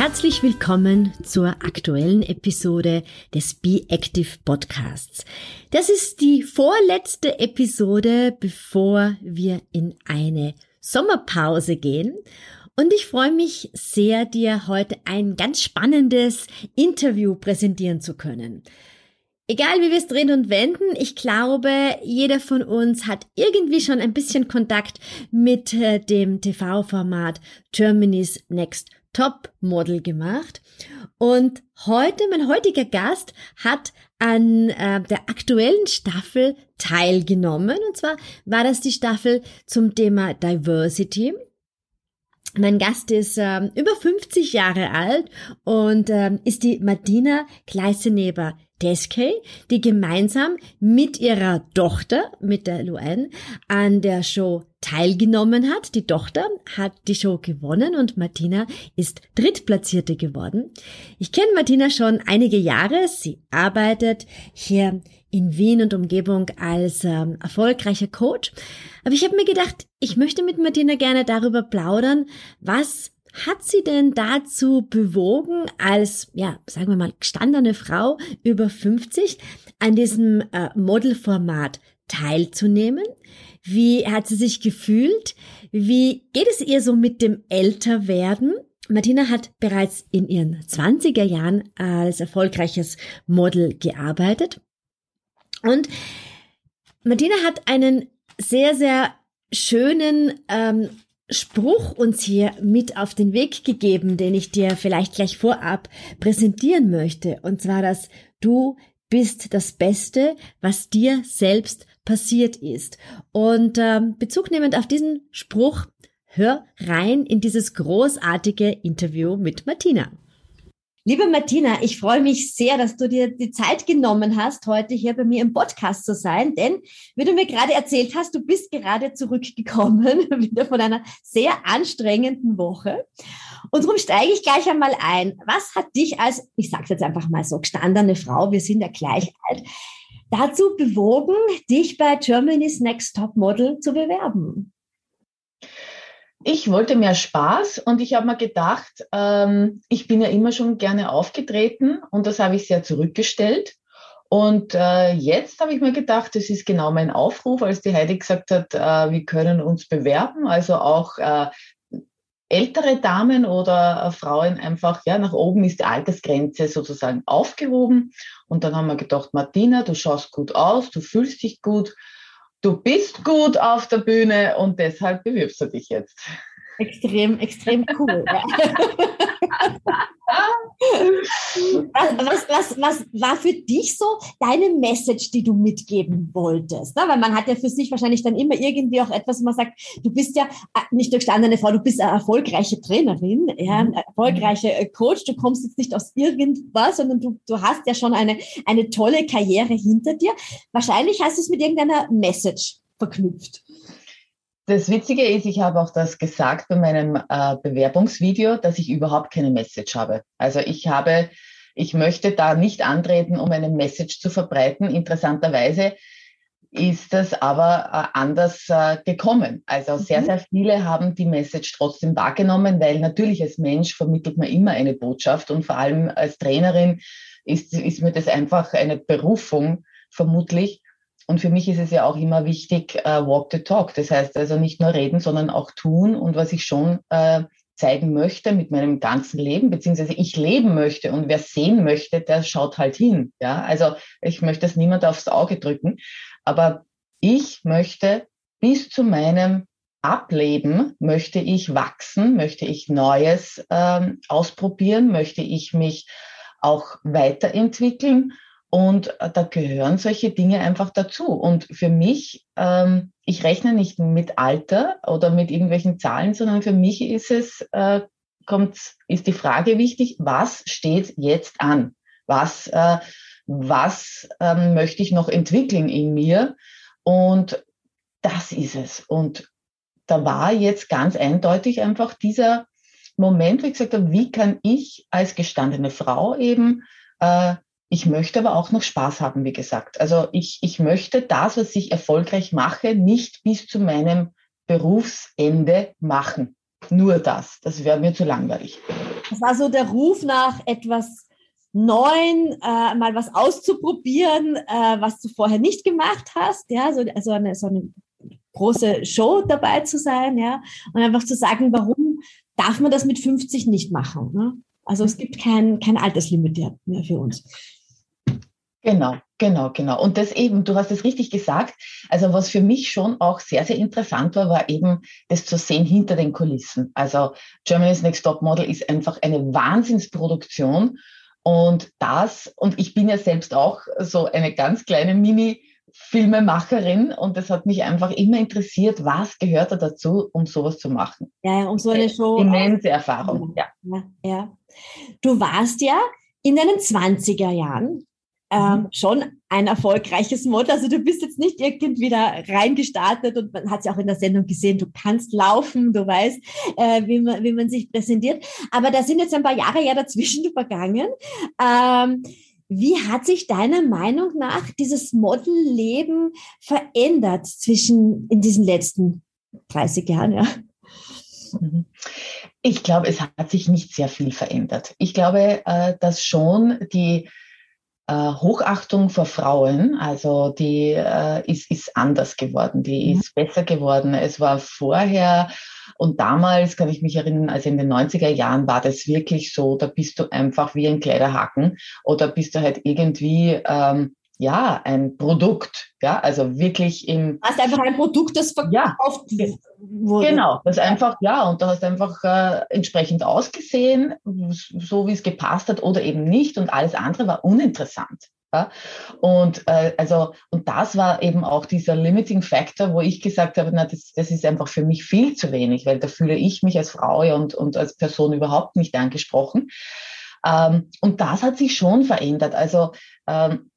Herzlich willkommen zur aktuellen Episode des Be Active Podcasts. Das ist die vorletzte Episode, bevor wir in eine Sommerpause gehen. Und ich freue mich sehr, dir heute ein ganz spannendes Interview präsentieren zu können. Egal wie wir es drehen und wenden, ich glaube, jeder von uns hat irgendwie schon ein bisschen Kontakt mit äh, dem TV-Format Germany's Next Topmodel gemacht. Und heute, mein heutiger Gast hat an äh, der aktuellen Staffel teilgenommen. Und zwar war das die Staffel zum Thema Diversity. Mein Gast ist ähm, über 50 Jahre alt und ähm, ist die Martina Gleiseneber Teskey, die gemeinsam mit ihrer Tochter, mit der Luan, an der Show teilgenommen hat. Die Tochter hat die Show gewonnen und Martina ist Drittplatzierte geworden. Ich kenne Martina schon einige Jahre. Sie arbeitet hier in Wien und Umgebung als ähm, erfolgreicher Coach. Aber ich habe mir gedacht, ich möchte mit Martina gerne darüber plaudern, was hat sie denn dazu bewogen, als, ja, sagen wir mal, gestandene Frau über 50 an diesem äh, Modelformat teilzunehmen? Wie hat sie sich gefühlt? Wie geht es ihr so mit dem Älterwerden? Martina hat bereits in ihren 20er Jahren als erfolgreiches Model gearbeitet. Und Martina hat einen sehr, sehr schönen ähm, Spruch uns hier mit auf den Weg gegeben, den ich dir vielleicht gleich vorab präsentieren möchte. Und zwar, dass du bist das Beste, was dir selbst passiert ist. Und ähm, Bezug nehmend auf diesen Spruch, hör rein in dieses großartige Interview mit Martina. Liebe Martina, ich freue mich sehr, dass du dir die Zeit genommen hast, heute hier bei mir im Podcast zu sein, denn wie du mir gerade erzählt hast, du bist gerade zurückgekommen, wieder von einer sehr anstrengenden Woche. Und darum steige ich gleich einmal ein. Was hat dich als, ich sage jetzt einfach mal so, gestandene Frau, wir sind ja gleich alt, dazu bewogen, dich bei Germany's Next Top Model zu bewerben? Ich wollte mehr Spaß und ich habe mir gedacht, ähm, ich bin ja immer schon gerne aufgetreten und das habe ich sehr zurückgestellt. Und äh, jetzt habe ich mir gedacht, das ist genau mein Aufruf, als die Heidi gesagt hat, äh, wir können uns bewerben, also auch äh, ältere Damen oder äh, Frauen einfach, ja, nach oben ist die Altersgrenze sozusagen aufgehoben. Und dann haben wir gedacht, Martina, du schaust gut aus, du fühlst dich gut du bist gut auf der Bühne und deshalb bewirbst du dich jetzt. Extrem, extrem cool. Ja. was, was, was war für dich so deine Message, die du mitgeben wolltest? Weil man hat ja für sich wahrscheinlich dann immer irgendwie auch etwas, wo man sagt, du bist ja äh, nicht durchstandene Frau, du bist eine erfolgreiche Trainerin, ja, erfolgreiche äh, Coach, du kommst jetzt nicht aus irgendwas, sondern du, du hast ja schon eine, eine tolle Karriere hinter dir. Wahrscheinlich hast du es mit irgendeiner Message verknüpft. Das Witzige ist, ich habe auch das gesagt bei meinem äh, Bewerbungsvideo, dass ich überhaupt keine Message habe. Also ich habe, ich möchte da nicht antreten, um eine Message zu verbreiten. Interessanterweise ist das aber äh, anders äh, gekommen. Also sehr, mhm. sehr viele haben die Message trotzdem wahrgenommen, weil natürlich als Mensch vermittelt man immer eine Botschaft und vor allem als Trainerin ist, ist mir das einfach eine Berufung vermutlich. Und für mich ist es ja auch immer wichtig, uh, walk the talk. Das heißt also nicht nur reden, sondern auch tun. Und was ich schon uh, zeigen möchte mit meinem ganzen Leben, beziehungsweise ich leben möchte und wer sehen möchte, der schaut halt hin. Ja, also ich möchte es niemand aufs Auge drücken, aber ich möchte bis zu meinem Ableben möchte ich wachsen, möchte ich Neues ähm, ausprobieren, möchte ich mich auch weiterentwickeln und äh, da gehören solche Dinge einfach dazu. Und für mich, ähm, ich rechne nicht mit Alter oder mit irgendwelchen Zahlen, sondern für mich ist es äh, kommt, ist die Frage wichtig, was steht jetzt an? Was, äh, was ähm, möchte ich noch entwickeln in mir? Und das ist es. Und da war jetzt ganz eindeutig einfach dieser Moment, wo ich gesagt habe, wie kann ich als gestandene Frau eben, äh, ich möchte aber auch noch Spaß haben, wie gesagt. Also ich, ich möchte das, was ich erfolgreich mache, nicht bis zu meinem Berufsende machen. Nur das. Das wäre mir zu langweilig. Das war so der Ruf nach etwas Neuen, äh, mal was auszuprobieren, äh, was du vorher nicht gemacht hast. Ja, so, also eine, so eine große Show dabei zu sein, ja, und einfach zu sagen, warum darf man das mit 50 nicht machen? Ne? Also es gibt kein, kein Alterslimit mehr für uns. Genau, genau, genau. Und das eben, du hast es richtig gesagt. Also was für mich schon auch sehr, sehr interessant war, war eben das zu sehen hinter den Kulissen. Also Germany's Next Top Model ist einfach eine Wahnsinnsproduktion. Und das, und ich bin ja selbst auch so eine ganz kleine Mini- Filmemacherin und es hat mich einfach immer interessiert, was gehört da dazu, um sowas zu machen. Ja, um so eine Show. Immense Erfahrung, ja. ja. ja. Du warst ja in deinen 20er Jahren ähm, mhm. schon ein erfolgreiches Model. Also du bist jetzt nicht irgendwie da reingestartet und man hat es ja auch in der Sendung gesehen, du kannst laufen, du weißt, äh, wie, man, wie man sich präsentiert. Aber da sind jetzt ein paar Jahre ja dazwischen vergangen. Ähm, wie hat sich deiner Meinung nach dieses Modelleben verändert zwischen in diesen letzten 30 Jahren? Ja? Mhm. Ich glaube, es hat sich nicht sehr viel verändert. Ich glaube, äh, dass schon die Hochachtung vor Frauen, also die äh, ist, ist anders geworden, die mhm. ist besser geworden. Es war vorher und damals kann ich mich erinnern, also in den 90er Jahren war das wirklich so, da bist du einfach wie ein Kleiderhaken oder bist du halt irgendwie ähm, ja, ein Produkt, ja, also wirklich im. Hast einfach ein Produkt, das verkauft ja, wurde. Genau, das einfach, ja, und du hast einfach äh, entsprechend ausgesehen, so wie es gepasst hat oder eben nicht und alles andere war uninteressant. Ja? Und äh, also und das war eben auch dieser Limiting Factor, wo ich gesagt habe, na das, das ist einfach für mich viel zu wenig, weil da fühle ich mich als Frau und und als Person überhaupt nicht angesprochen. Ähm, und das hat sich schon verändert. Also ähm,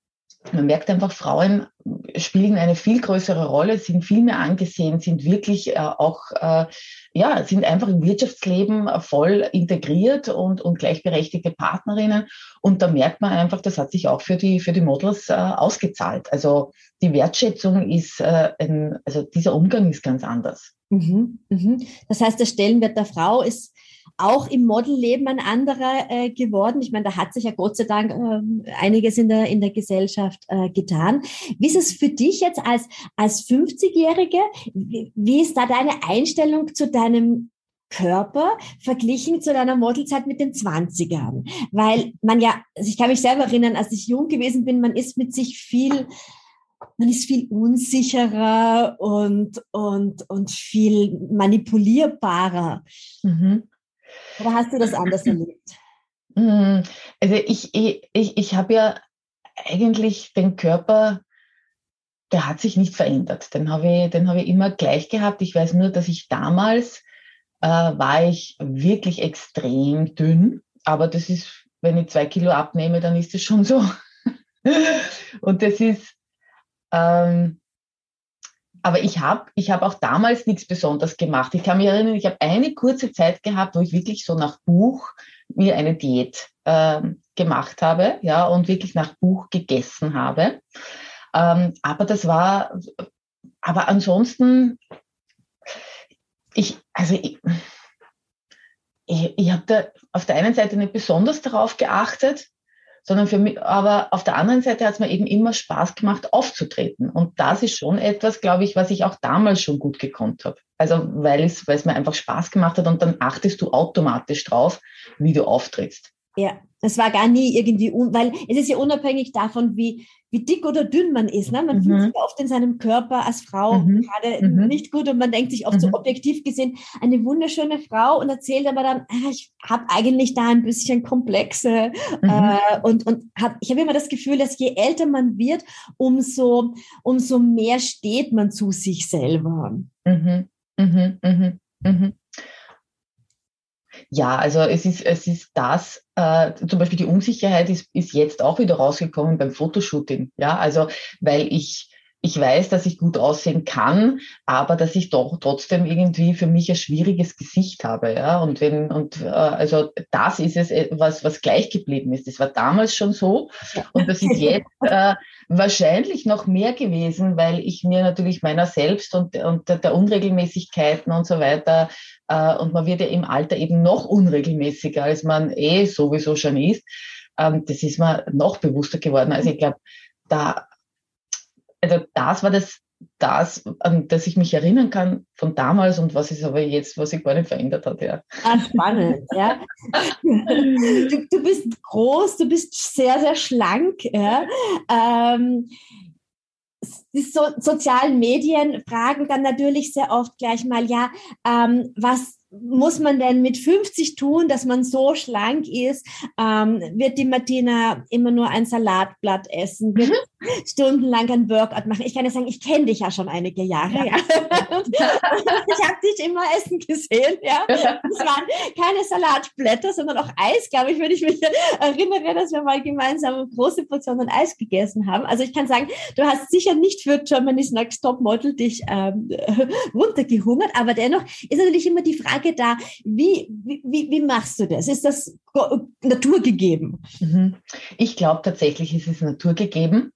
man merkt einfach, Frauen spielen eine viel größere Rolle, sind viel mehr angesehen, sind wirklich äh, auch, äh, ja, sind einfach im Wirtschaftsleben voll integriert und, und gleichberechtigte Partnerinnen. Und da merkt man einfach, das hat sich auch für die, für die Models äh, ausgezahlt. Also die Wertschätzung ist, ein, also dieser Umgang ist ganz anders. Mhm, mhm. Das heißt, der Stellenwert der Frau ist auch im Modelleben ein anderer äh, geworden. Ich meine, da hat sich ja Gott sei Dank äh, einiges in der, in der Gesellschaft äh, getan. Wie ist es für dich jetzt als, als 50-Jährige? Wie, wie ist da deine Einstellung zu deinem Körper verglichen zu deiner Modelzeit mit den 20ern. Weil man ja, also ich kann mich selber erinnern, als ich jung gewesen bin, man ist mit sich viel, man ist viel unsicherer und, und, und viel manipulierbarer. Mhm. Oder hast du das anders erlebt? Hm, also ich, ich, ich, ich habe ja eigentlich den Körper, der hat sich nicht verändert. Den habe ich, den habe ich immer gleich gehabt. Ich weiß nur, dass ich damals äh, war ich wirklich extrem dünn. Aber das ist, wenn ich zwei Kilo abnehme, dann ist es schon so. Und das ist, ähm, aber ich habe ich hab auch damals nichts Besonderes gemacht. Ich kann mich erinnern, ich habe eine kurze Zeit gehabt, wo ich wirklich so nach Buch mir eine Diät äh, gemacht habe, ja, und wirklich nach Buch gegessen habe. Ähm, aber das war, aber ansonsten, ich, also ich, ich, ich habe da auf der einen Seite nicht besonders darauf geachtet, sondern für mich, aber auf der anderen Seite hat es mir eben immer Spaß gemacht, aufzutreten. Und das ist schon etwas, glaube ich, was ich auch damals schon gut gekonnt habe. Also weil es, weil es mir einfach Spaß gemacht hat und dann achtest du automatisch drauf, wie du auftrittst. Ja, es war gar nie irgendwie, un weil es ist ja unabhängig davon, wie, wie dick oder dünn man ist. Ne? Man mhm. fühlt sich oft in seinem Körper als Frau mhm. gerade mhm. nicht gut und man denkt sich oft so mhm. objektiv gesehen, eine wunderschöne Frau und erzählt aber dann, ah, ich habe eigentlich da ein bisschen Komplexe mhm. äh, und, und hab, ich habe immer das Gefühl, dass je älter man wird, umso, umso mehr steht man zu sich selber. Mhm. Ja, also es ist, es ist das, äh, zum Beispiel die Unsicherheit ist, ist jetzt auch wieder rausgekommen beim Fotoshooting. Ja, also weil ich ich weiß, dass ich gut aussehen kann, aber dass ich doch trotzdem irgendwie für mich ein schwieriges Gesicht habe. Ja? Und wenn, und äh, also das ist es, äh, was, was gleich geblieben ist. Das war damals schon so. Und das ist jetzt äh, wahrscheinlich noch mehr gewesen, weil ich mir natürlich meiner selbst und, und der Unregelmäßigkeiten und so weiter, äh, und man wird ja im Alter eben noch unregelmäßiger, als man eh sowieso schon ist. Ähm, das ist mir noch bewusster geworden. Also ich glaube, da also das war das, das, an das ich mich erinnern kann von damals und was ist aber jetzt, was sich gar nicht verändert hat, ja. Ah, spannend, ja. Du, du, bist groß, du bist sehr, sehr schlank, ja. Ähm, die so sozialen Medien fragen dann natürlich sehr oft gleich mal, ja, ähm, was muss man denn mit 50 tun, dass man so schlank ist? Ähm, wird die Martina immer nur ein Salatblatt essen? Wird mhm. stundenlang ein Workout machen? Ich kann ja sagen, ich kenne dich ja schon einige Jahre. Ja. ja. ich habe dich immer essen gesehen. Ja. Es waren keine Salatblätter, sondern auch Eis, glaube ich, wenn ich mich erinnere, dass wir mal gemeinsam große Portionen Eis gegessen haben. Also ich kann sagen, du hast sicher nicht für Germany's Next Top Model dich ähm, runtergehungert, aber dennoch ist natürlich immer die Frage, Frage da, wie, wie, wie machst du das? Ist das naturgegeben? Mhm. Ich glaube tatsächlich, ist es naturgegeben.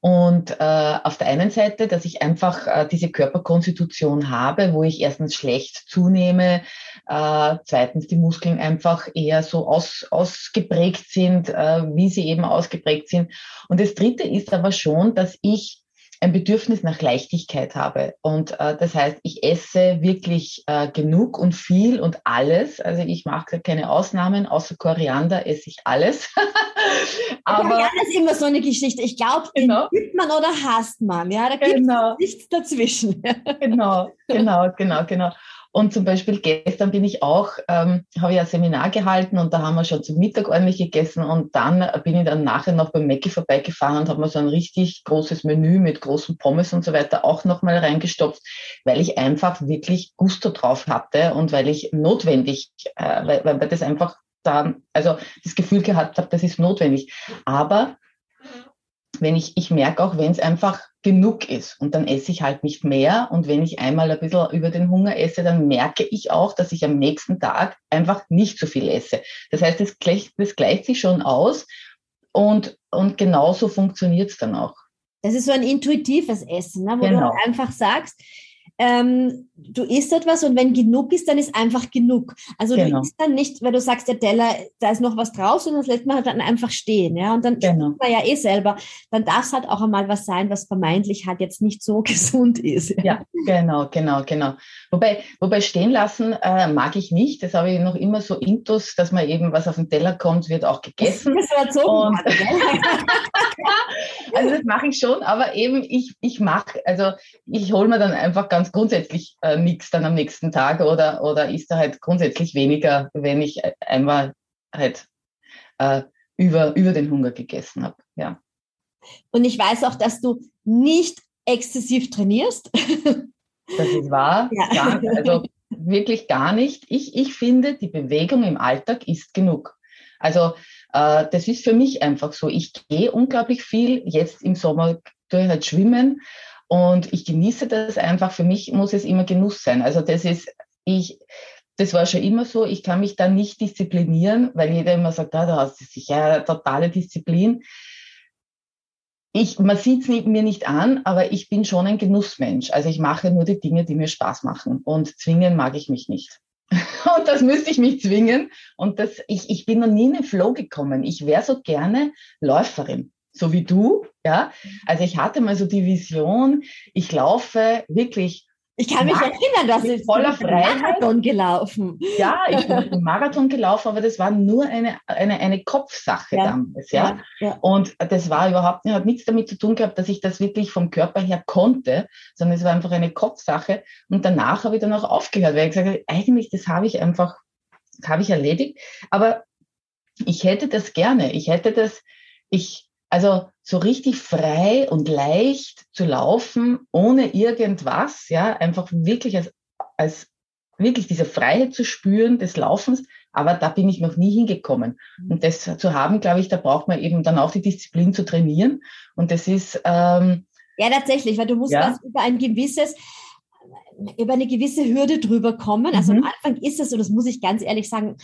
Und äh, auf der einen Seite, dass ich einfach äh, diese Körperkonstitution habe, wo ich erstens schlecht zunehme, äh, zweitens die Muskeln einfach eher so aus, ausgeprägt sind, äh, wie sie eben ausgeprägt sind. Und das Dritte ist aber schon, dass ich ein Bedürfnis nach Leichtigkeit habe. Und äh, das heißt, ich esse wirklich äh, genug und viel und alles. Also ich mache keine Ausnahmen, außer Koriander esse ich alles. Aber Koriander ist immer so eine Geschichte. Ich glaube, genau. liebt man oder hasst man. Ja, da gibt genau. nichts dazwischen. genau, genau, genau, genau. Und zum Beispiel gestern bin ich auch, ähm, habe ich ein Seminar gehalten und da haben wir schon zum Mittag ordentlich gegessen und dann bin ich dann nachher noch beim Mäcki vorbeigefahren und habe mir so ein richtig großes Menü mit großen Pommes und so weiter auch nochmal reingestopft, weil ich einfach wirklich Gusto drauf hatte und weil ich notwendig, äh, weil, weil das einfach dann, also das Gefühl gehabt habe, das ist notwendig. Aber wenn ich, ich merke auch, wenn es einfach genug ist und dann esse ich halt nicht mehr und wenn ich einmal ein bisschen über den Hunger esse, dann merke ich auch, dass ich am nächsten Tag einfach nicht so viel esse. Das heißt, das gleicht, das gleicht sich schon aus und, und genauso funktioniert es dann auch. Das ist so ein intuitives Essen, ne? wo genau. du halt einfach sagst, ähm, du isst etwas und wenn genug ist, dann ist einfach genug. Also genau. du isst dann nicht, weil du sagst, der Teller, da ist noch was drauf, sondern das lässt man halt dann einfach stehen. Ja? Und dann genau. man ja eh selber. Dann darf es halt auch einmal was sein, was vermeintlich halt jetzt nicht so gesund ist. Ja, genau, genau, genau. Wobei, wobei stehen lassen äh, mag ich nicht. Das habe ich noch immer so intus, dass man eben was auf den Teller kommt, wird auch gegessen. Das wird so und, Also das mache ich schon, aber eben ich, ich mache, also ich hole mir dann einfach ganz grundsätzlich äh, nichts dann am nächsten Tag oder, oder ist da halt grundsätzlich weniger, wenn ich einmal halt äh, über, über den Hunger gegessen habe. Ja. Und ich weiß auch, dass du nicht exzessiv trainierst. Das ist wahr. Ja. Gar, also wirklich gar nicht. Ich, ich finde, die Bewegung im Alltag ist genug. Also äh, das ist für mich einfach so. Ich gehe unglaublich viel. Jetzt im Sommer tue ich halt schwimmen und ich genieße das einfach. Für mich muss es immer Genuss sein. Also das ist, ich, das war schon immer so. Ich kann mich da nicht disziplinieren, weil jeder immer sagt, ah, du hast sicher totale Disziplin. Ich, man sieht es mir nicht an, aber ich bin schon ein Genussmensch. Also ich mache nur die Dinge, die mir Spaß machen. Und zwingen mag ich mich nicht. Und das müsste ich mich zwingen. Und das, ich, ich bin noch nie in den Flow gekommen. Ich wäre so gerne Läuferin, so wie du. Ja, also ich hatte mal so die Vision, ich laufe wirklich ich kann mich erinnern, dass ich voller Freiheit Marathon gelaufen. Ja, ich bin einen Marathon gelaufen, aber das war nur eine, eine, eine Kopfsache ja. damals, ja? ja? ja. Und das war überhaupt hat nichts damit zu tun gehabt, dass ich das wirklich vom Körper her konnte, sondern es war einfach eine Kopfsache. Und danach habe ich dann auch aufgehört, weil ich gesagt habe, eigentlich, das habe ich einfach, habe ich erledigt. Aber ich hätte das gerne. Ich hätte das, ich, also so richtig frei und leicht zu laufen, ohne irgendwas, ja, einfach wirklich als, als wirklich diese Freiheit zu spüren des Laufens, aber da bin ich noch nie hingekommen. Mhm. Und das zu haben, glaube ich, da braucht man eben dann auch die Disziplin zu trainieren. Und das ist ähm, ja tatsächlich, weil du musst ja. über ein gewisses über eine gewisse Hürde drüber kommen. Also mhm. am Anfang ist es, und das muss ich ganz ehrlich sagen,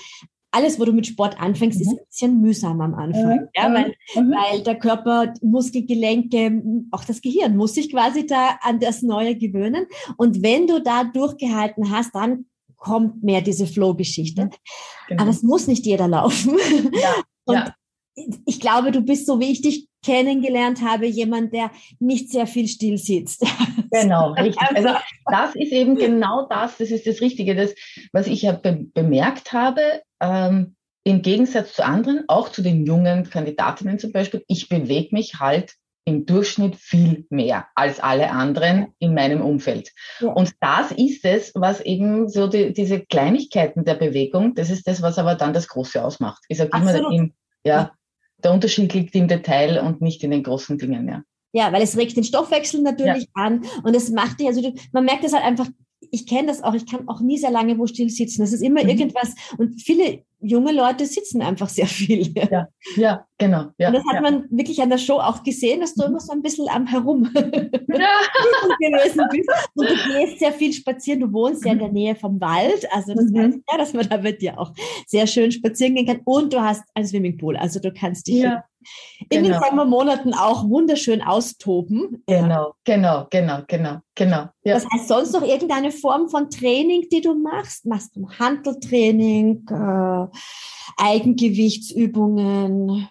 alles, wo du mit Sport anfängst, mhm. ist ein bisschen mühsam am Anfang. Mhm. Ja, weil, mhm. weil der Körper, Muskelgelenke, auch das Gehirn muss sich quasi da an das Neue gewöhnen. Und wenn du da durchgehalten hast, dann kommt mehr diese Flow-Geschichte. Mhm. Genau. Aber es muss nicht jeder laufen. Ja. Und ja. ich glaube, du bist so, wie ich dich kennengelernt habe, jemand, der nicht sehr viel still sitzt. Genau, richtig. Also das ist eben genau das, das ist das Richtige, das, was ich ja be bemerkt habe, ähm, im Gegensatz zu anderen, auch zu den jungen Kandidatinnen zum Beispiel, ich bewege mich halt im Durchschnitt viel mehr als alle anderen in meinem Umfeld. Ja. Und das ist es, was eben so die, diese Kleinigkeiten der Bewegung, das ist das, was aber dann das Große ausmacht. Ich sage immer, im, ja, der Unterschied liegt im Detail und nicht in den großen Dingen, ja. Ja, weil es regt den Stoffwechsel natürlich ja. an und es macht dich, also man merkt es halt einfach, ich kenne das auch, ich kann auch nie sehr lange wo still sitzen. Das ist immer mhm. irgendwas und viele junge Leute sitzen einfach sehr viel. Ja, ja genau. Ja, und das hat ja. man wirklich an der Show auch gesehen, dass du immer so ein bisschen am Herum ja. gewesen bist. Und du gehst sehr viel spazieren, du wohnst ja in der Nähe vom Wald. Also das mhm. heißt ja, dass man da mit dir auch sehr schön spazieren gehen kann. Und du hast ein Swimmingpool, also du kannst dich ja. In genau. den Sommermonaten auch wunderschön austoben. Genau, genau, genau, genau, genau. Ja. Das heißt, sonst noch irgendeine Form von Training, die du machst? Machst du Handeltraining? Äh, Eigengewichtsübungen,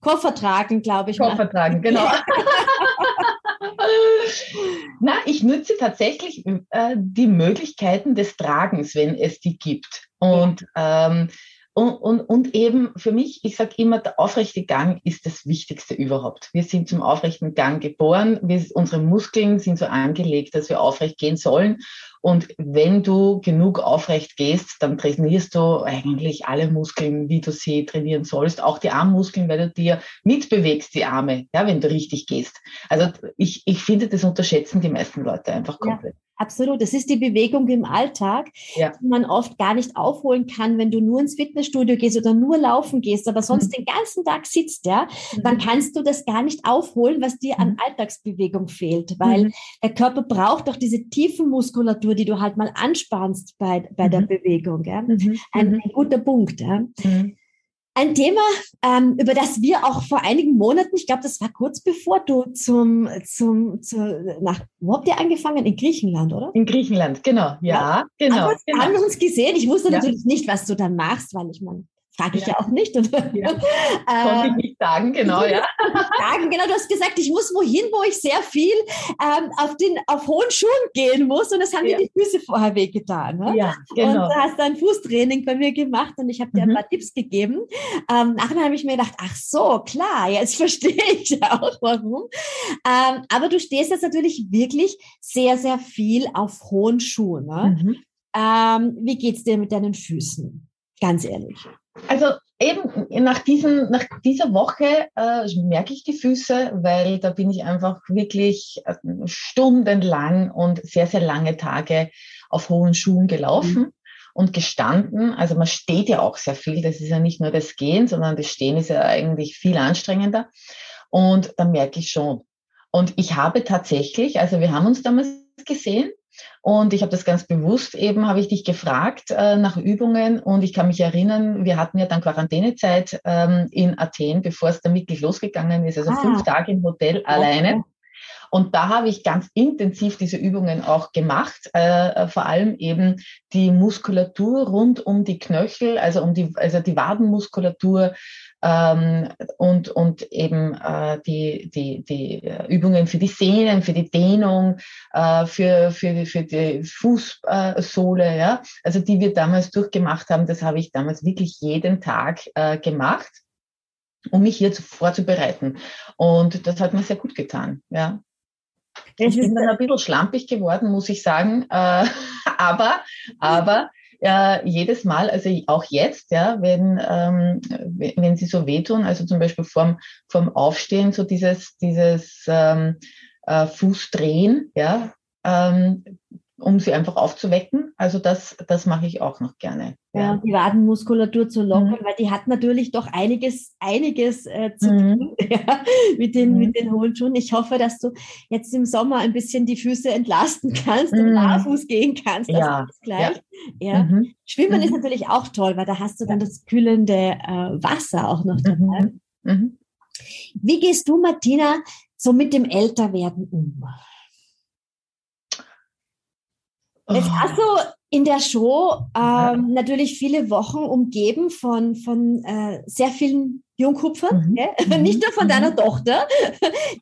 Koffer tragen, glaube ich. Koffer tragen, genau. Na, ich nütze tatsächlich äh, die Möglichkeiten des Tragens, wenn es die gibt. Und ähm, und, und, und eben für mich, ich sage immer, der aufrechte Gang ist das Wichtigste überhaupt. Wir sind zum aufrechten Gang geboren. Wir, unsere Muskeln sind so angelegt, dass wir aufrecht gehen sollen. Und wenn du genug aufrecht gehst, dann trainierst du eigentlich alle Muskeln, wie du sie trainieren sollst. Auch die Armmuskeln, weil du dir mitbewegst, die Arme, ja, wenn du richtig gehst. Also ich, ich finde, das unterschätzen die meisten Leute einfach komplett. Ja. Absolut. Das ist die Bewegung im Alltag, ja. die man oft gar nicht aufholen kann, wenn du nur ins Fitnessstudio gehst oder nur laufen gehst, aber sonst mhm. den ganzen Tag sitzt, ja, mhm. dann kannst du das gar nicht aufholen, was dir an mhm. Alltagsbewegung fehlt, weil mhm. der Körper braucht doch diese tiefen Muskulatur, die du halt mal anspannst bei, bei der mhm. Bewegung, ja. Mhm. Ein, ein, guter Punkt, ja. Ein Thema, ähm, über das wir auch vor einigen Monaten, ich glaube, das war kurz bevor du zum, zum, zu, nach, wo habt ihr angefangen? In Griechenland, oder? In Griechenland, genau, ja, ja. genau. Haben, genau. haben wir uns gesehen? Ich wusste ja. natürlich nicht, was du dann machst, weil ich meine, Frage ich ja. ja, auch nicht. Und, ja. Konnte ich nicht sagen, genau, ja. Sagen, genau, du hast gesagt, ich muss wohin, wo ich sehr viel ähm, auf, den, auf hohen Schuhen gehen muss und das haben ja. dir die Füße vorher wehgetan. Ne? Ja, genau. Und du hast ein Fußtraining bei mir gemacht und ich habe dir mhm. ein paar Tipps gegeben. Ähm, nachher habe ich mir gedacht, ach so, klar, jetzt verstehe ich auch, warum. Ähm, aber du stehst jetzt natürlich wirklich sehr, sehr viel auf hohen Schuhen. Ne? Mhm. Ähm, wie geht's dir mit deinen Füßen? Ganz ehrlich. Also eben nach, diesen, nach dieser Woche äh, merke ich die Füße, weil da bin ich einfach wirklich äh, stundenlang und sehr, sehr lange Tage auf hohen Schuhen gelaufen. Mhm. Und gestanden, also man steht ja auch sehr viel, das ist ja nicht nur das Gehen, sondern das Stehen ist ja eigentlich viel anstrengender. Und da merke ich schon. Und ich habe tatsächlich, also wir haben uns damals gesehen und ich habe das ganz bewusst eben, habe ich dich gefragt äh, nach Übungen und ich kann mich erinnern, wir hatten ja dann Quarantänezeit ähm, in Athen, bevor es dann wirklich losgegangen ist, also ah. fünf Tage im Hotel okay. alleine. Und da habe ich ganz intensiv diese Übungen auch gemacht, äh, äh, vor allem eben die Muskulatur rund um die Knöchel, also um die, also die Wadenmuskulatur, ähm, und, und eben äh, die, die, die Übungen für die Sehnen, für die Dehnung, äh, für, für, für die Fußsohle, ja, also die wir damals durchgemacht haben, das habe ich damals wirklich jeden Tag äh, gemacht, um mich hier zu, vorzubereiten. Und das hat mir sehr gut getan, ja. Ich bin dann ein bisschen schlampig geworden, muss ich sagen. Äh, aber, aber äh, jedes Mal, also auch jetzt, ja, wenn, ähm, wenn sie so wehtun, also zum Beispiel vorm, vorm Aufstehen, so dieses, dieses ähm, äh, Fußdrehen, ja, ähm, um sie einfach aufzuwecken. Also das, das mache ich auch noch gerne. Ja, die Wadenmuskulatur zu lockern, mhm. weil die hat natürlich doch einiges, einiges äh, zu mhm. tun ja, mit, den, mhm. mit den hohen Schuhen. Ich hoffe, dass du jetzt im Sommer ein bisschen die Füße entlasten kannst und mhm. barfuß gehen kannst. Ja. gleich. Ja. ja. Mhm. Schwimmen ist mhm. natürlich auch toll, weil da hast du dann das kühlende äh, Wasser auch noch dabei. Wie gehst du, Martina, so mit dem Älterwerden um? Jetzt oh. hast du in der Show ähm, natürlich viele Wochen umgeben von, von äh, sehr vielen Jungkupfern, mhm. mhm. nicht nur von deiner mhm. Tochter,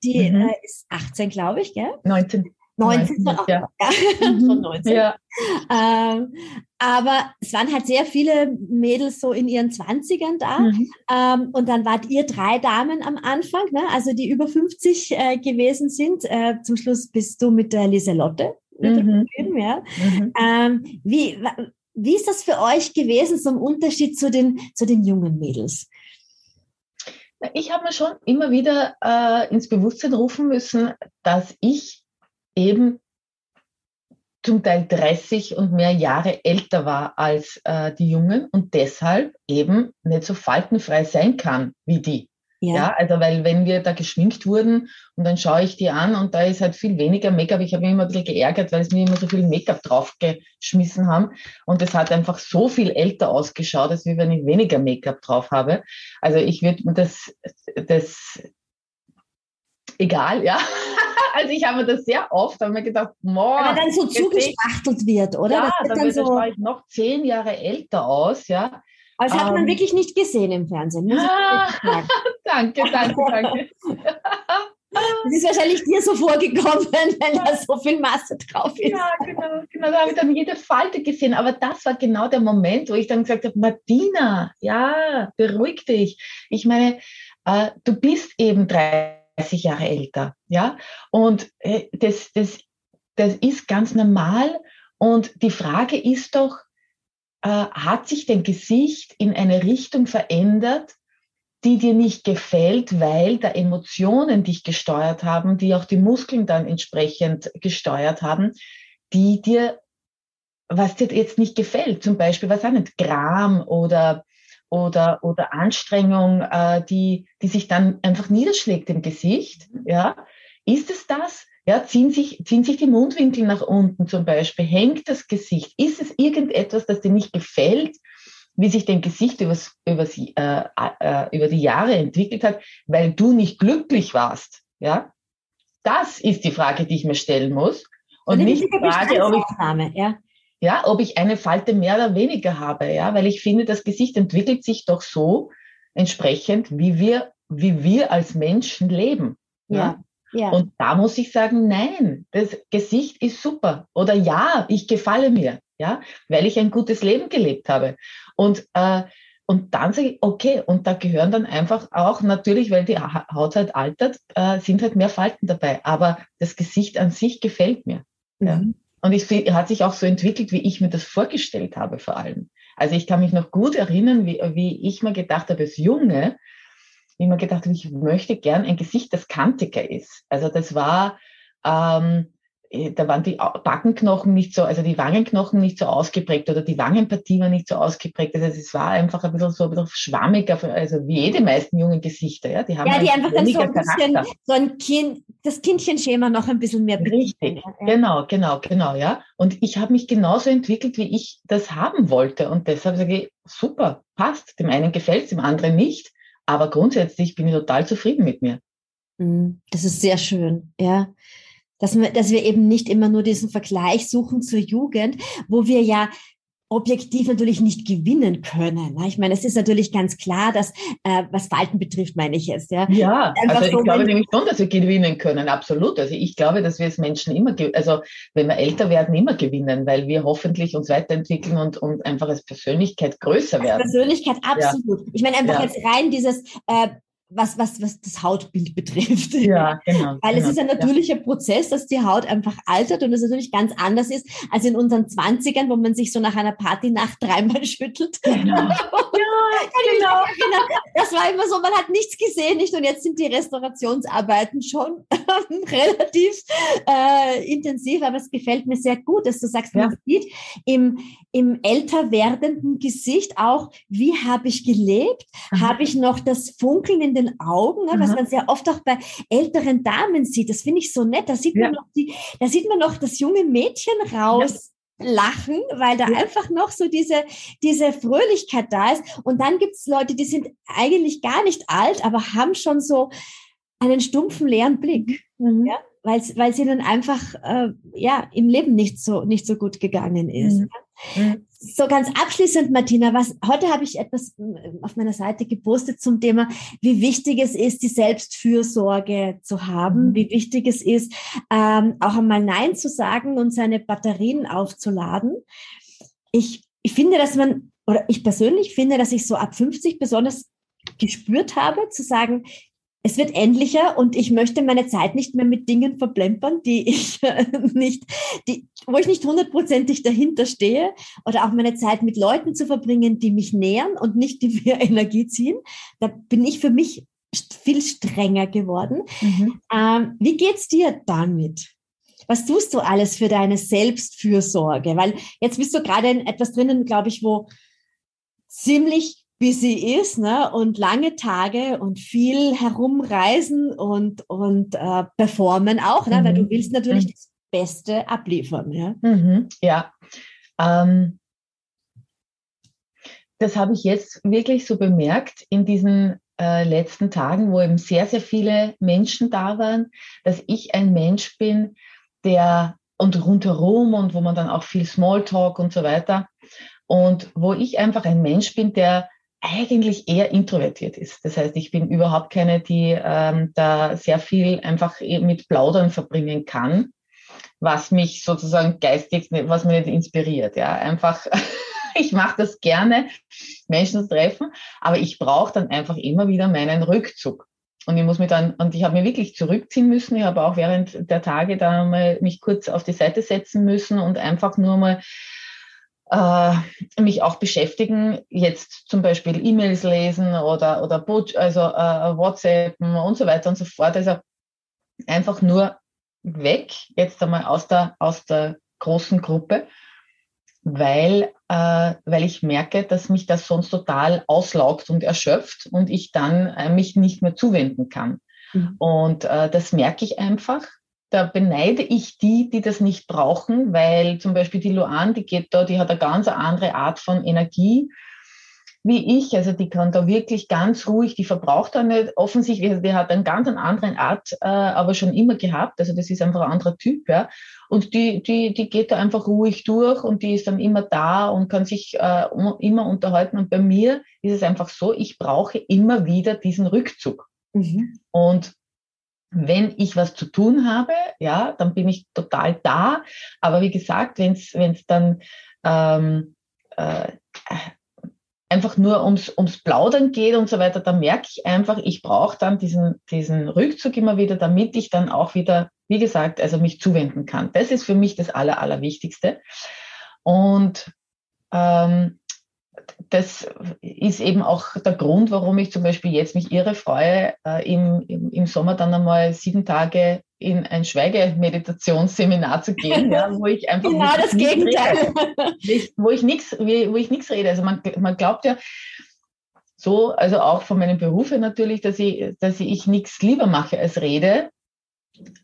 die mhm. äh, ist 18, glaube ich, gell? 19. 19, 19 ja. ja. schon 19. Ja. Ähm, aber es waren halt sehr viele Mädels so in ihren 20ern da. Mhm. Ähm, und dann wart ihr drei Damen am Anfang, ne? also die über 50 äh, gewesen sind. Äh, zum Schluss bist du mit der Lieselotte mhm. Ja. Mhm. Ähm, wie, wie ist das für euch gewesen, so ein Unterschied zu den, zu den jungen Mädels? Ich habe mir schon immer wieder äh, ins Bewusstsein rufen müssen, dass ich eben zum Teil 30 und mehr Jahre älter war als äh, die Jungen und deshalb eben nicht so faltenfrei sein kann wie die. Ja. ja. also weil wenn wir da geschminkt wurden und dann schaue ich die an und da ist halt viel weniger Make-up. Ich habe mich immer ein bisschen geärgert, weil es mir immer so viel Make-up draufgeschmissen haben und es hat einfach so viel älter ausgeschaut, als wenn ich weniger Make-up drauf habe. Also ich würde mir das, das egal, ja. Also ich habe mir das sehr oft, habe mir gedacht, boah. Aber dann so zugespachtelt wird, oder? Ja, dann, dann so ich noch zehn Jahre älter aus, ja. Aber das hat man ähm, wirklich nicht gesehen im Fernsehen. Ah, danke, danke, danke. Das ist wahrscheinlich dir so vorgekommen, wenn da so viel Masse drauf ist. Ja, genau, genau. Da habe ich dann jede Falte gesehen. Aber das war genau der Moment, wo ich dann gesagt habe, Martina, ja, beruhig dich. Ich meine, äh, du bist eben 30 Jahre älter, ja. Und äh, das, das, das ist ganz normal. Und die Frage ist doch, äh, hat sich dein Gesicht in eine Richtung verändert, die dir nicht gefällt, weil da Emotionen dich gesteuert haben, die auch die Muskeln dann entsprechend gesteuert haben, die dir, was dir jetzt nicht gefällt, zum Beispiel, was auch nicht, Gram oder oder, oder Anstrengung, äh, die, die sich dann einfach niederschlägt im Gesicht, ja, ist es das? Ja, ziehen sich, ziehen sich die Mundwinkel nach unten zum Beispiel, hängt das Gesicht. Ist es irgendetwas, das dir nicht gefällt, wie sich dein Gesicht übers, übers, äh, äh, über die Jahre entwickelt hat, weil du nicht glücklich warst? Ja, das ist die Frage, die ich mir stellen muss. Und also nicht die Frage, ob ich, ja. ja, ob ich eine Falte mehr oder weniger habe. Ja, weil ich finde, das Gesicht entwickelt sich doch so entsprechend, wie wir, wie wir als Menschen leben. ja. ja. Ja. Und da muss ich sagen, nein, das Gesicht ist super. Oder ja, ich gefalle mir, ja, weil ich ein gutes Leben gelebt habe. Und, äh, und dann sage ich, okay, und da gehören dann einfach auch natürlich, weil die Haut halt altert, äh, sind halt mehr Falten dabei. Aber das Gesicht an sich gefällt mir. Mhm. Ja. Und es hat sich auch so entwickelt, wie ich mir das vorgestellt habe, vor allem. Also ich kann mich noch gut erinnern, wie, wie ich mir gedacht habe, als Junge, immer gedacht habe, ich möchte gern ein Gesicht, das kantiger ist. Also das war, ähm, äh, da waren die Backenknochen nicht so, also die Wangenknochen nicht so ausgeprägt oder die Wangenpartie war nicht so ausgeprägt. Also es war einfach ein bisschen so ein bisschen schwammiger, also wie jede meisten jungen Gesichter, ja. Die haben ja, die einfach dann so ein bisschen, so ein Kind, das Kindchenschema noch ein bisschen mehr Richtig, ja. genau, genau, genau, ja. Und ich habe mich genauso entwickelt, wie ich das haben wollte. Und deshalb sage ich, super, passt. Dem einen gefällt es, dem anderen nicht. Aber grundsätzlich bin ich total zufrieden mit mir. Mhm. Das ist sehr schön, ja. Dass wir, dass wir eben nicht immer nur diesen Vergleich suchen zur Jugend, wo wir ja objektiv natürlich nicht gewinnen können. Ich meine, es ist natürlich ganz klar, dass äh, was Falten betrifft, meine ich jetzt. Ja, ja also ich so, glaube nämlich schon, dass wir gewinnen können, absolut. Also ich glaube, dass wir als Menschen immer, also wenn wir älter werden, immer gewinnen, weil wir hoffentlich uns weiterentwickeln und, und einfach als Persönlichkeit größer werden. Als Persönlichkeit, absolut. Ja. Ich meine einfach ja. jetzt rein dieses äh, was, was, was das Hautbild betrifft. Ja, genau. Weil genau, es ist ein natürlicher ja. Prozess, dass die Haut einfach altert und es natürlich ganz anders ist als in unseren Zwanzigern, wo man sich so nach einer Partynacht dreimal schüttelt. Genau. ja, genau. Das war immer so, man hat nichts gesehen, nicht? Und jetzt sind die Restaurationsarbeiten schon relativ äh, intensiv, aber es gefällt mir sehr gut, dass du sagst, ja. man sieht im, im älter werdenden Gesicht auch, wie habe ich gelebt? Habe ich noch das Funkeln in den Augen, ne, was man sehr oft auch bei älteren Damen sieht. Das finde ich so nett. Da sieht ja. man noch die, da sieht man noch das junge Mädchen raus. Ja. lachen, weil da ja. einfach noch so diese, diese Fröhlichkeit da ist. Und dann gibt es Leute, die sind eigentlich gar nicht alt, aber haben schon so einen stumpfen, leeren Blick. Mhm. Ja? weil es ihnen einfach äh, ja im Leben nicht so nicht so gut gegangen ist. Mhm. Mhm. So ganz abschließend, Martina, was heute habe ich etwas äh, auf meiner Seite gepostet zum Thema, wie wichtig es ist, die Selbstfürsorge zu haben, mhm. wie wichtig es ist, ähm, auch einmal Nein zu sagen und seine Batterien aufzuladen. Ich, ich finde, dass man, oder ich persönlich finde, dass ich so ab 50 besonders gespürt habe, zu sagen, es wird endlicher und ich möchte meine Zeit nicht mehr mit Dingen verplempern, die ich nicht, die, wo ich nicht hundertprozentig dahinter stehe oder auch meine Zeit mit Leuten zu verbringen, die mich nähern und nicht, die mir Energie ziehen. Da bin ich für mich viel strenger geworden. Mhm. Ähm, wie geht's dir damit? Was tust du alles für deine Selbstfürsorge? Weil jetzt bist du gerade in etwas drinnen, glaube ich, wo ziemlich busy ist ne? und lange Tage und viel herumreisen und, und äh, performen auch, ne? Mhm. weil du mhm. willst natürlich mhm. das Beste abliefern. Ja, mhm. ja. Ähm, das habe ich jetzt wirklich so bemerkt in diesen äh, letzten Tagen, wo eben sehr, sehr viele Menschen da waren, dass ich ein Mensch bin, der und rundherum und wo man dann auch viel Smalltalk und so weiter und wo ich einfach ein Mensch bin, der eigentlich eher introvertiert ist. Das heißt, ich bin überhaupt keine, die ähm, da sehr viel einfach mit Plaudern verbringen kann, was mich sozusagen geistig, was mich nicht inspiriert. Ja, einfach, ich mache das gerne, Menschen treffen, aber ich brauche dann einfach immer wieder meinen Rückzug. Und ich muss mich dann, und ich habe mir wirklich zurückziehen müssen. Ich habe auch während der Tage da mal mich kurz auf die Seite setzen müssen und einfach nur mal mich auch beschäftigen, jetzt zum Beispiel E-Mails lesen oder, oder also äh, WhatsApp und so weiter und so fort. Also einfach nur weg, jetzt einmal aus der, aus der großen Gruppe, weil, äh, weil ich merke, dass mich das sonst total auslaugt und erschöpft und ich dann äh, mich nicht mehr zuwenden kann. Mhm. Und äh, das merke ich einfach da beneide ich die, die das nicht brauchen, weil zum Beispiel die Luan, die geht da, die hat eine ganz andere Art von Energie wie ich. Also die kann da wirklich ganz ruhig, die verbraucht da nicht offensichtlich, also die hat eine ganz andere Art, äh, aber schon immer gehabt. Also das ist einfach ein anderer Typ, ja. Und die, die, die geht da einfach ruhig durch und die ist dann immer da und kann sich äh, immer unterhalten. Und bei mir ist es einfach so, ich brauche immer wieder diesen Rückzug. Mhm. Und wenn ich was zu tun habe, ja, dann bin ich total da. Aber wie gesagt, wenn es dann ähm, äh, einfach nur ums, ums Plaudern geht und so weiter, dann merke ich einfach, ich brauche dann diesen, diesen Rückzug immer wieder, damit ich dann auch wieder, wie gesagt, also mich zuwenden kann. Das ist für mich das Aller, Allerwichtigste. Und ähm, das ist eben auch der Grund, warum ich zum Beispiel jetzt mich irre freue, äh, im, im, im, Sommer dann einmal sieben Tage in ein Schweigemeditationsseminar zu gehen, ja, wo ich einfach genau das Gegenteil, rede, wo ich nichts, wo ich nichts rede. Also man, man glaubt ja so, also auch von meinem Berufe natürlich, dass ich, dass ich nichts lieber mache als rede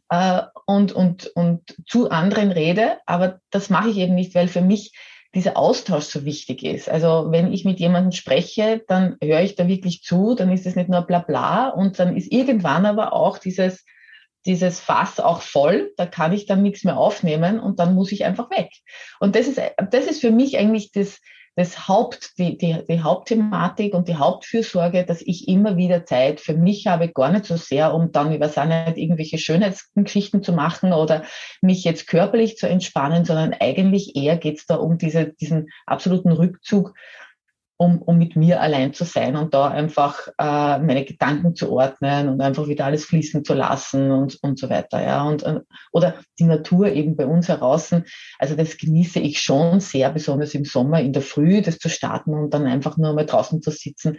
äh, und und und zu anderen rede, aber das mache ich eben nicht, weil für mich dieser Austausch so wichtig ist. Also wenn ich mit jemandem spreche, dann höre ich da wirklich zu, dann ist es nicht nur bla bla und dann ist irgendwann aber auch dieses, dieses Fass auch voll, da kann ich dann nichts mehr aufnehmen und dann muss ich einfach weg. Und das ist, das ist für mich eigentlich das, das Haupt, die, die, die Hauptthematik und die Hauptfürsorge, dass ich immer wieder Zeit für mich habe, gar nicht so sehr, um dann über seine irgendwelche Schönheitsgeschichten zu machen oder mich jetzt körperlich zu entspannen, sondern eigentlich eher geht es da um diese, diesen absoluten Rückzug um, um mit mir allein zu sein und da einfach äh, meine Gedanken zu ordnen und einfach wieder alles fließen zu lassen und, und so weiter. Ja. Und, äh, oder die Natur eben bei uns heraus. Also das genieße ich schon sehr, besonders im Sommer in der Früh, das zu starten und dann einfach nur mal draußen zu sitzen,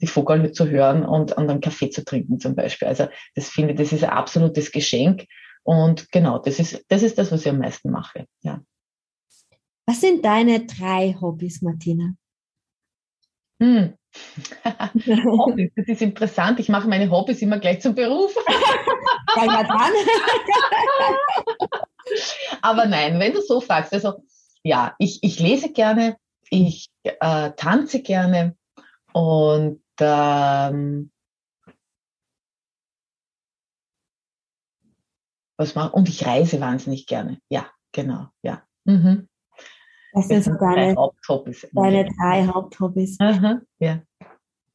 die Vogel zu hören und, und einen Kaffee zu trinken zum Beispiel. Also das finde, das ist ein absolutes Geschenk. Und genau, das ist, das ist das, was ich am meisten mache. Ja. Was sind deine drei Hobbys, Martina? Hm. Hobbys, das ist interessant. Ich mache meine Hobbys immer gleich zum Beruf. ja, ja, dran. Aber nein, wenn du so fragst, also ja, ich, ich lese gerne, ich äh, tanze gerne und ähm, was mache und ich reise wahnsinnig gerne. Ja, genau, ja. Mhm. Das, sind deine, Haupthobbys. Deine drei Haupthobbys. Aha, ja.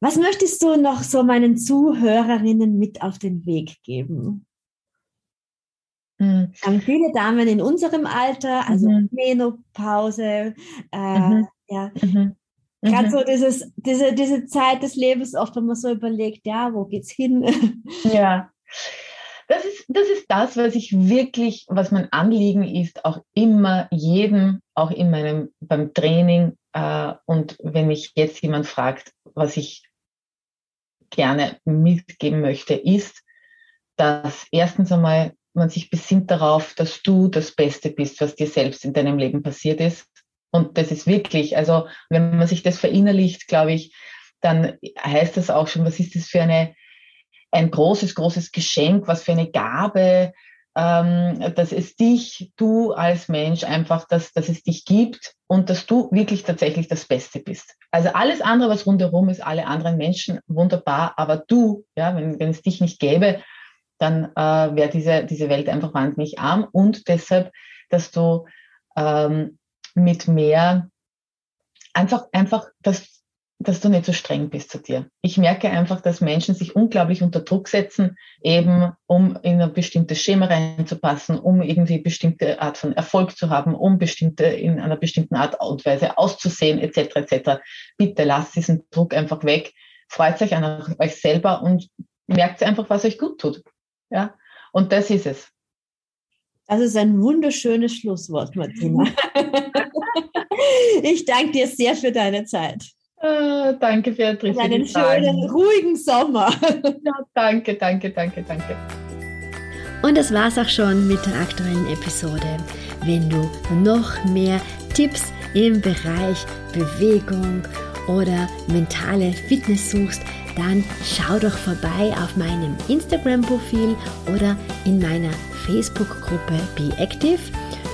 Was möchtest du noch so meinen Zuhörerinnen mit auf den Weg geben? Mhm. Haben viele Damen in unserem Alter, also mhm. Menopause, äh, mhm. ja. Mhm. Gerade mhm. so dieses, diese, diese Zeit des Lebens, oft wenn man so überlegt, ja, wo geht's hin? Ja. Das ist, das ist das, was ich wirklich, was mein Anliegen ist, auch immer jedem, auch in meinem, beim Training, äh, und wenn mich jetzt jemand fragt, was ich gerne mitgeben möchte, ist, dass erstens einmal man sich besinnt darauf, dass du das Beste bist, was dir selbst in deinem Leben passiert ist. Und das ist wirklich, also wenn man sich das verinnerlicht, glaube ich, dann heißt das auch schon, was ist das für eine ein großes, großes Geschenk, was für eine Gabe, ähm, dass es dich, du als Mensch einfach, dass, dass es dich gibt und dass du wirklich tatsächlich das Beste bist. Also alles andere, was rundherum ist, alle anderen Menschen, wunderbar, aber du, ja, wenn, wenn es dich nicht gäbe, dann äh, wäre diese, diese Welt einfach wahnsinnig arm und deshalb, dass du ähm, mit mehr einfach, einfach, dass dass du nicht so streng bist zu dir. Ich merke einfach, dass Menschen sich unglaublich unter Druck setzen, eben um in ein bestimmtes Schema reinzupassen, um irgendwie bestimmte Art von Erfolg zu haben, um bestimmte in einer bestimmten Art und Weise auszusehen, etc. etc. Bitte lasst diesen Druck einfach weg, freut euch an euch selber und merkt einfach, was euch gut tut. Ja, und das ist es. Das ist ein wunderschönes Schlusswort, Martina. ich danke dir sehr für deine Zeit. Ah, danke, Beatrice. Und einen schönen, ruhigen Sommer. Ja, danke, danke, danke, danke. Und das war's auch schon mit der aktuellen Episode. Wenn du noch mehr Tipps im Bereich Bewegung oder mentale Fitness suchst, dann schau doch vorbei auf meinem Instagram-Profil oder in meiner Facebook-Gruppe Be Active.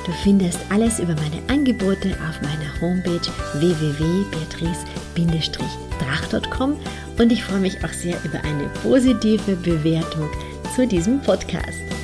Du findest alles über meine Angebote auf meiner Homepage www.beatrice-drach.com und ich freue mich auch sehr über eine positive Bewertung zu diesem Podcast.